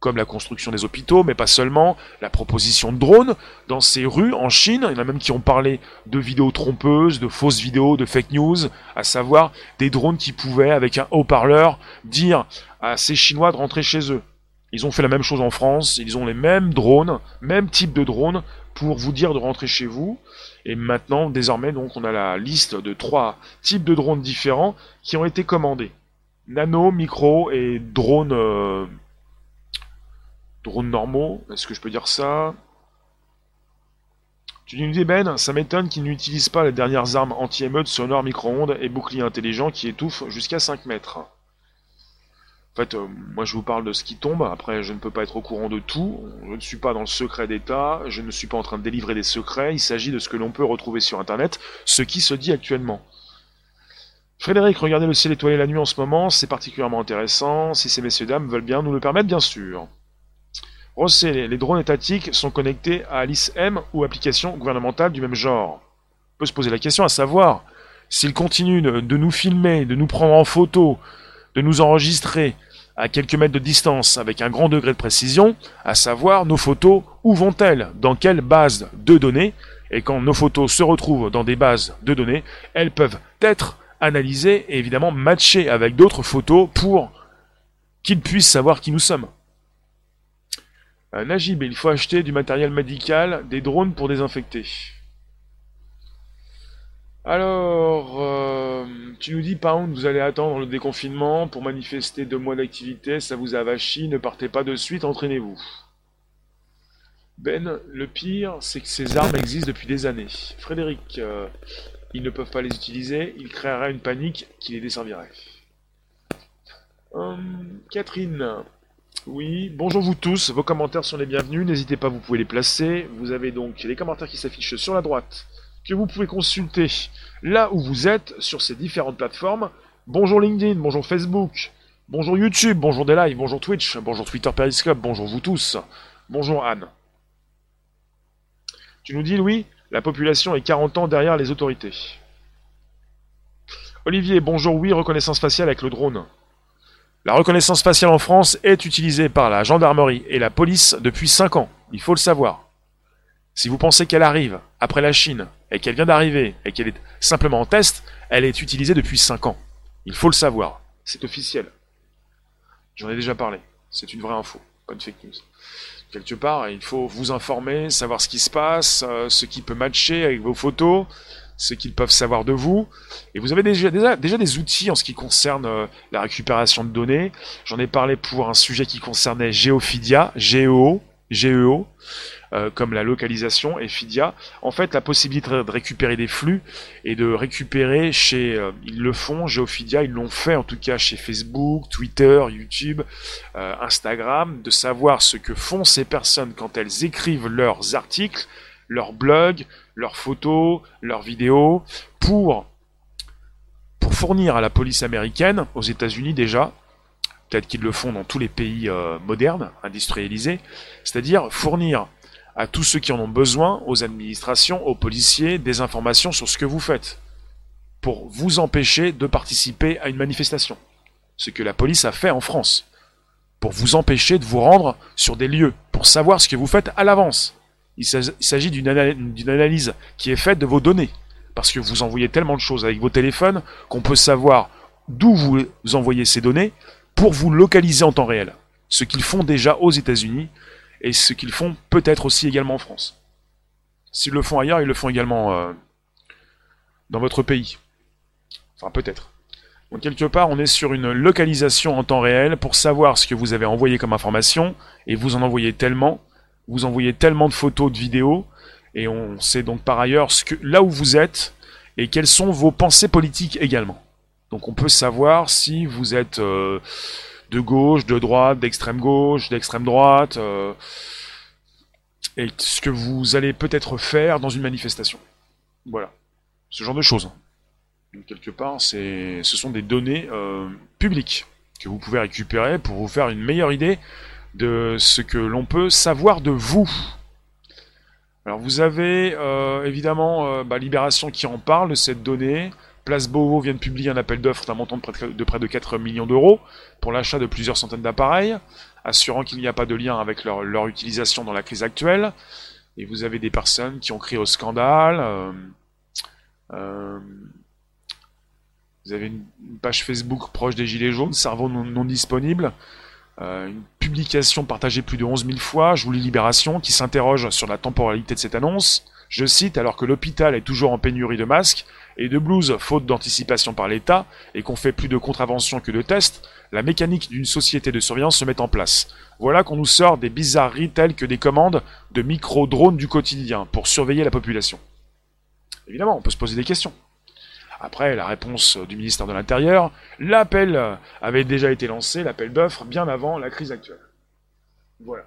Comme la construction des hôpitaux, mais pas seulement, la proposition de drones dans ces rues en Chine. Il y en a même qui ont parlé de vidéos trompeuses, de fausses vidéos, de fake news, à savoir des drones qui pouvaient, avec un haut-parleur, dire à ces Chinois de rentrer chez eux. Ils ont fait la même chose en France, ils ont les mêmes drones, même type de drones, pour vous dire de rentrer chez vous. Et maintenant, désormais, donc, on a la liste de trois types de drones différents qui ont été commandés. Nano, micro et drones, euh, drones normaux. Est-ce que je peux dire ça? Tu nous dis Ben, ça m'étonne qu'ils n'utilisent pas les dernières armes anti-émeute sonores micro-ondes et boucliers intelligents qui étouffent jusqu'à 5 mètres. En fait, euh, moi je vous parle de ce qui tombe, après je ne peux pas être au courant de tout, je ne suis pas dans le secret d'État, je ne suis pas en train de délivrer des secrets, il s'agit de ce que l'on peut retrouver sur Internet, ce qui se dit actuellement. Frédéric, regardez le ciel étoilé la nuit en ce moment, c'est particulièrement intéressant, si ces messieurs dames veulent bien nous le permettre, bien sûr. Rossé, les drones étatiques sont connectés à Alice M ou applications gouvernementales du même genre. On peut se poser la question à savoir, s'ils continuent de nous filmer, de nous prendre en photo, de nous enregistrer à quelques mètres de distance avec un grand degré de précision, à savoir nos photos, où vont-elles, dans quelle base de données, et quand nos photos se retrouvent dans des bases de données, elles peuvent être analysées et évidemment matchées avec d'autres photos pour qu'ils puissent savoir qui nous sommes. Euh, Najib, il faut acheter du matériel médical, des drones pour désinfecter. Alors, euh, tu nous dis, Pound, vous allez attendre le déconfinement pour manifester deux mois d'activité, ça vous a vachi, ne partez pas de suite, entraînez-vous. Ben, le pire, c'est que ces armes existent depuis des années. Frédéric, euh, ils ne peuvent pas les utiliser, ils créeraient une panique qui les desservirait. Hum, Catherine, oui, bonjour vous tous, vos commentaires sont les bienvenus, n'hésitez pas, vous pouvez les placer. Vous avez donc les commentaires qui s'affichent sur la droite, que vous pouvez consulter là où vous êtes, sur ces différentes plateformes. Bonjour LinkedIn, bonjour Facebook, bonjour YouTube, bonjour des bonjour Twitch, bonjour Twitter Periscope, bonjour vous tous, bonjour Anne. Tu nous dis, Louis, la population est 40 ans derrière les autorités. Olivier, bonjour, oui, reconnaissance faciale avec le drone. La reconnaissance faciale en France est utilisée par la gendarmerie et la police depuis 5 ans, il faut le savoir. Si vous pensez qu'elle arrive après la Chine et qu'elle vient d'arriver et qu'elle est simplement en test, elle est utilisée depuis 5 ans. Il faut le savoir, c'est officiel. J'en ai déjà parlé, c'est une vraie info, pas une fake news. Quelque part, il faut vous informer, savoir ce qui se passe, euh, ce qui peut matcher avec vos photos, ce qu'ils peuvent savoir de vous. Et vous avez déjà, des outils en ce qui concerne euh, la récupération de données. J'en ai parlé pour un sujet qui concernait Geofidia, GEO, GEO, euh, comme la localisation et Fidia. En fait, la possibilité de récupérer des flux et de récupérer chez, euh, ils le font, Geofidia, ils l'ont fait en tout cas chez Facebook, Twitter, YouTube, Instagram, de savoir ce que font ces personnes quand elles écrivent leurs articles, leurs blogs, leurs photos, leurs vidéos, pour, pour fournir à la police américaine, aux États-Unis déjà, peut-être qu'ils le font dans tous les pays euh, modernes, industrialisés, c'est-à-dire fournir à tous ceux qui en ont besoin, aux administrations, aux policiers, des informations sur ce que vous faites, pour vous empêcher de participer à une manifestation. Ce que la police a fait en France, pour vous empêcher de vous rendre sur des lieux, pour savoir ce que vous faites à l'avance. Il s'agit d'une analyse qui est faite de vos données. Parce que vous envoyez tellement de choses avec vos téléphones qu'on peut savoir d'où vous envoyez ces données pour vous localiser en temps réel. Ce qu'ils font déjà aux États-Unis et ce qu'ils font peut-être aussi également en France. S'ils le font ailleurs, ils le font également euh, dans votre pays. Enfin, peut-être. Donc, quelque part, on est sur une localisation en temps réel pour savoir ce que vous avez envoyé comme information et vous en envoyez tellement vous envoyez tellement de photos, de vidéos, et on sait donc par ailleurs là où vous êtes et quelles sont vos pensées politiques également. Donc on peut savoir si vous êtes euh, de gauche, de droite, d'extrême gauche, d'extrême droite, euh, et ce que vous allez peut-être faire dans une manifestation. Voilà, ce genre de choses. Donc, quelque part, ce sont des données euh, publiques que vous pouvez récupérer pour vous faire une meilleure idée de ce que l'on peut savoir de vous. Alors vous avez évidemment bah, Libération qui en parle de cette donnée. Place Beauvau vient de publier un appel d'offres d'un montant de près de, près de 4 millions d'euros pour l'achat de plusieurs centaines d'appareils, assurant qu'il n'y a pas de lien avec leur, utilisation dans la crise actuelle. Et vous avez des personnes qui ont crié au scandale. Euh, vous avez une, page Facebook proche des Gilets jaunes, cerveau non disponible. Euh, une publication partagée plus de 11 000 fois, je vous lis Libération, qui s'interroge sur la temporalité de cette annonce. Je cite, alors que l'hôpital est toujours en pénurie de masques et de blouses faute d'anticipation par l'État et qu'on fait plus de contraventions que de tests, la mécanique d'une société de surveillance se met en place. Voilà qu'on nous sort des bizarreries telles que des commandes de micro-drones du quotidien pour surveiller la population. Évidemment, on peut se poser des questions. Après, la réponse du ministère de l'Intérieur, l'appel avait déjà été lancé, l'appel d'offres, bien avant la crise actuelle. Voilà.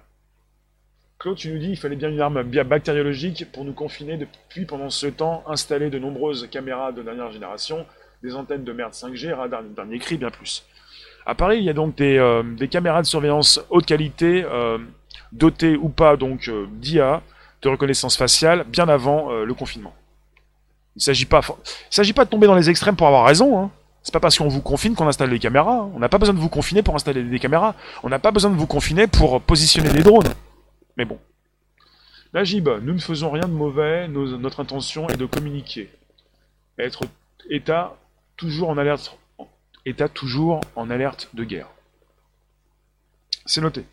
Claude, tu nous dis qu'il fallait bien une arme bactériologique pour nous confiner depuis pendant ce temps installer de nombreuses caméras de dernière génération, des antennes de merde 5G, radar de dernier cri, bien plus. À Paris, il y a donc des, euh, caméras de surveillance haute qualité, euh, dotées ou pas donc euh, d'IA, de reconnaissance faciale, bien avant le confinement. Il s'agit pas, s'agit pas de tomber dans les extrêmes pour avoir raison. Hein. C'est pas parce qu'on vous confine qu'on installe des caméras. Hein. On n'a pas besoin de vous confiner pour installer des caméras. On n'a pas besoin de vous confiner pour positionner des drones. Mais bon. La GIB, nous ne faisons rien de mauvais. notre intention est de communiquer. Être État toujours en alerte. État toujours en alerte de guerre. C'est noté.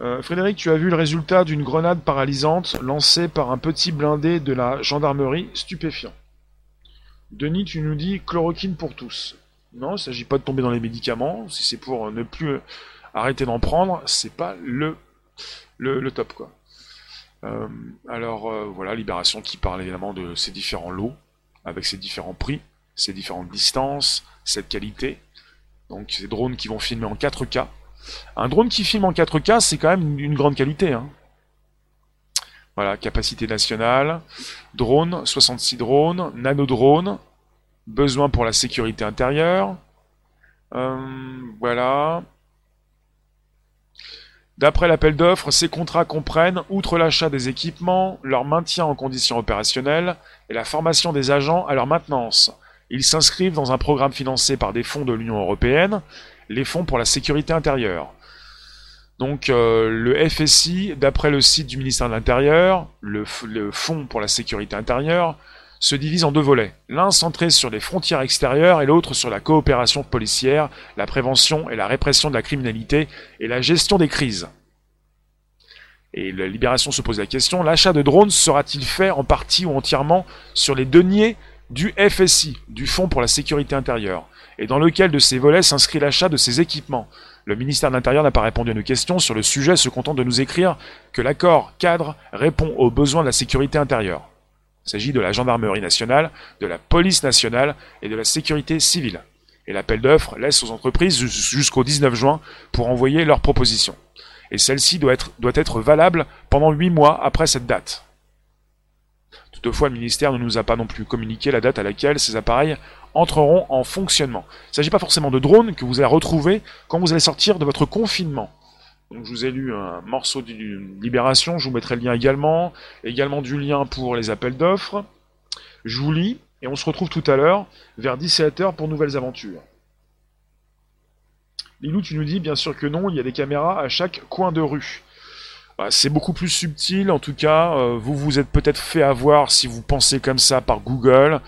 Euh, Frédéric, tu as vu le résultat d'une grenade paralysante lancée par un petit blindé de la gendarmerie stupéfiant. Denis, tu nous dis chloroquine pour tous. Non, il ne s'agit pas de tomber dans les médicaments. Si c'est pour ne plus arrêter d'en prendre, c'est pas le, le, top quoi. Euh, alors euh, voilà, Libération qui parle évidemment de ces différents lots avec ses différents prix, ses différentes distances, cette qualité. Donc ces drones qui vont filmer en 4K. Un drone qui filme en 4K, c'est quand même une grande qualité. Hein. Voilà, capacité nationale, drone, 66 drones, nano-drone, besoin pour la sécurité intérieure. Euh, voilà. D'après l'appel d'offres, ces contrats comprennent, outre l'achat des équipements, leur maintien en conditions opérationnelles et la formation des agents à leur maintenance. Ils s'inscrivent dans un programme financé par des fonds de l'Union européenne, les fonds pour la sécurité intérieure. Donc euh, le FSI, d'après le site du ministère de l'Intérieur, le, Fonds pour la sécurité intérieure, se divise en deux volets. L'un centré sur les frontières extérieures et l'autre sur la coopération policière, la prévention et la répression de la criminalité et la gestion des crises. Et la Libération se pose la question, l'achat de drones sera-t-il fait en partie ou entièrement sur les deniers du FSI, du Fonds pour la sécurité intérieure, et dans lequel de ces volets s'inscrit l'achat de ces équipements? Le ministère de l'Intérieur n'a pas répondu à nos questions sur le sujet, se contentant de nous écrire que l'accord cadre répond aux besoins de la sécurité intérieure. Il s'agit de la gendarmerie nationale, de la police nationale et de la sécurité civile. Et l'appel d'offres laisse aux entreprises jusqu'au 19 juin pour envoyer leurs propositions. Et celle-ci doit être, valable pendant 8 mois après cette date. Toutefois, le ministère ne nous a pas non plus communiqué la date à laquelle ces appareils entreront en fonctionnement. Il ne s'agit pas forcément de drones que vous allez retrouver quand vous allez sortir de votre confinement. Donc je vous ai lu un morceau de Libération, je vous mettrai le lien également, également du lien pour les appels d'offres. Je vous lis et on se retrouve tout à l'heure vers 17h pour nouvelles aventures. Lilou, tu nous dis bien sûr que non, il y a des caméras à chaque coin de rue. Bah, c'est beaucoup plus subtil, en tout cas, euh, vous vous êtes peut-être fait avoir si vous pensez comme ça par Google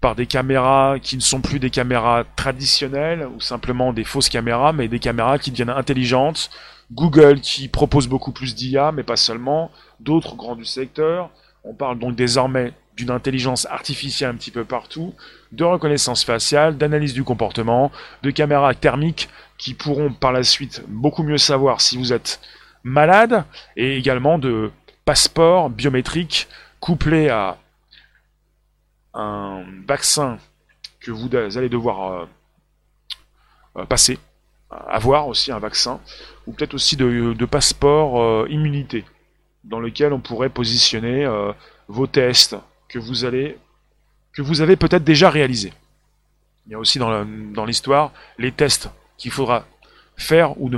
par des caméras qui ne sont plus des caméras traditionnelles ou simplement des fausses caméras, mais des caméras qui deviennent intelligentes. Google qui propose beaucoup plus d'IA, mais pas seulement. D'autres grands du secteur. On parle donc désormais d'une intelligence artificielle un petit peu partout, de reconnaissance faciale, d'analyse du comportement, de caméras thermiques qui pourront par la suite beaucoup mieux savoir si vous êtes malade, et également de passeports biométriques couplés à un vaccin que vous allez devoir euh, euh, passer, avoir aussi un vaccin, ou peut-être aussi de, passeport euh, immunité, dans lequel on pourrait positionner vos tests que vous allez que vous avez peut-être déjà réalisés. Il y a aussi dans l'histoire les tests qu'il faudra faire ou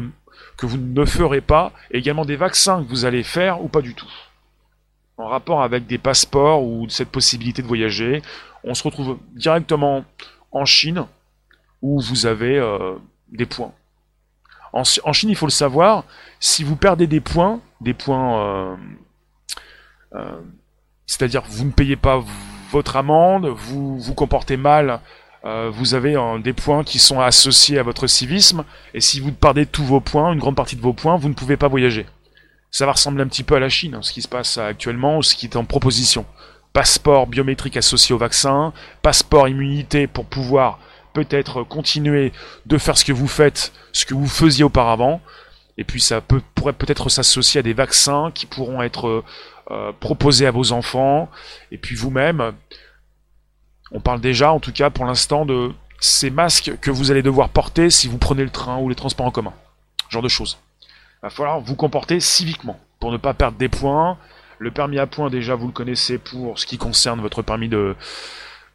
que vous ne ferez pas, et également des vaccins que vous allez faire ou pas du tout en rapport avec des passeports ou cette possibilité de voyager. On se retrouve directement en Chine où vous avez euh, des points. En, Chine, il faut le savoir, si vous perdez des points, des points, euh, euh, c'est-à-dire vous ne payez pas votre amende, vous vous comportez mal, vous avez des points qui sont associés à votre civisme, et si vous perdez tous vos points, une grande partie de vos points, vous ne pouvez pas voyager ça va ressembler un petit peu à la Chine, hein, ce qui se passe actuellement, ce qui est en proposition. Passeport biométrique associé au vaccin, passeport immunité pour pouvoir peut-être continuer de faire ce que vous faites, ce que vous faisiez auparavant. Et puis ça peut, pourrait peut-être s'associer à des vaccins qui pourront être euh, proposés à vos enfants. Et puis vous-même, on parle déjà, en tout cas pour l'instant, de ces masques que vous allez devoir porter si vous prenez le train ou les transports en commun. genre de choses va falloir vous comporter civiquement pour ne pas perdre des points. Le permis à points, déjà, vous le connaissez pour ce qui concerne votre permis de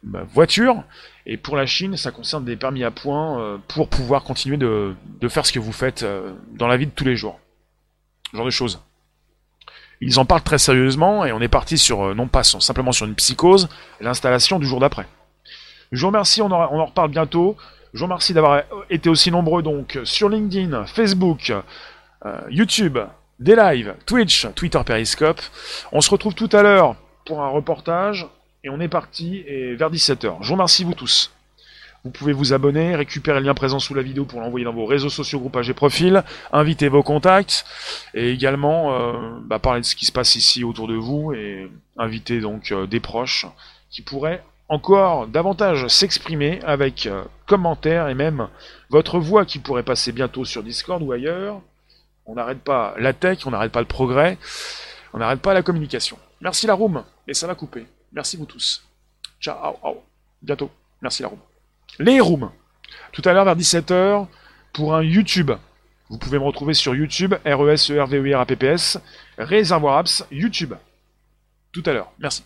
bah, voiture. Et pour la Chine, ça concerne des permis à points euh, pour pouvoir continuer de, faire ce que vous faites euh, dans la vie de tous les jours. Ce genre de choses. Ils en parlent très sérieusement et on est parti sur, euh, non pas simplement sur une psychose, l'installation du jour d'après. Je vous remercie, on, on en reparle bientôt. Je vous remercie d'avoir été aussi nombreux donc sur LinkedIn, Facebook, YouTube, des lives, Twitch, Twitter Periscope. On se retrouve tout à l'heure pour un reportage et on est parti et vers 17h. Je vous remercie vous tous. Vous pouvez vous abonner, récupérer le lien présent sous la vidéo pour l'envoyer dans vos réseaux sociaux, groupages et profils, inviter vos contacts et également euh, bah, parler de ce qui se passe ici autour de vous et inviter donc euh, des proches qui pourraient encore davantage s'exprimer avec commentaires et même votre voix qui pourrait passer bientôt sur Discord ou ailleurs on n'arrête pas la tech, on n'arrête pas le progrès, on n'arrête pas la communication. Merci la room, et ça va couper. Merci vous tous. Ciao, bientôt. Merci la room. Les rooms. Tout à l'heure vers 17h pour un YouTube. Vous pouvez me retrouver sur YouTube, R-E-S-E-R-V-E-R-A-P-P-S, Réservoir Apps, YouTube. Tout à l'heure. Merci.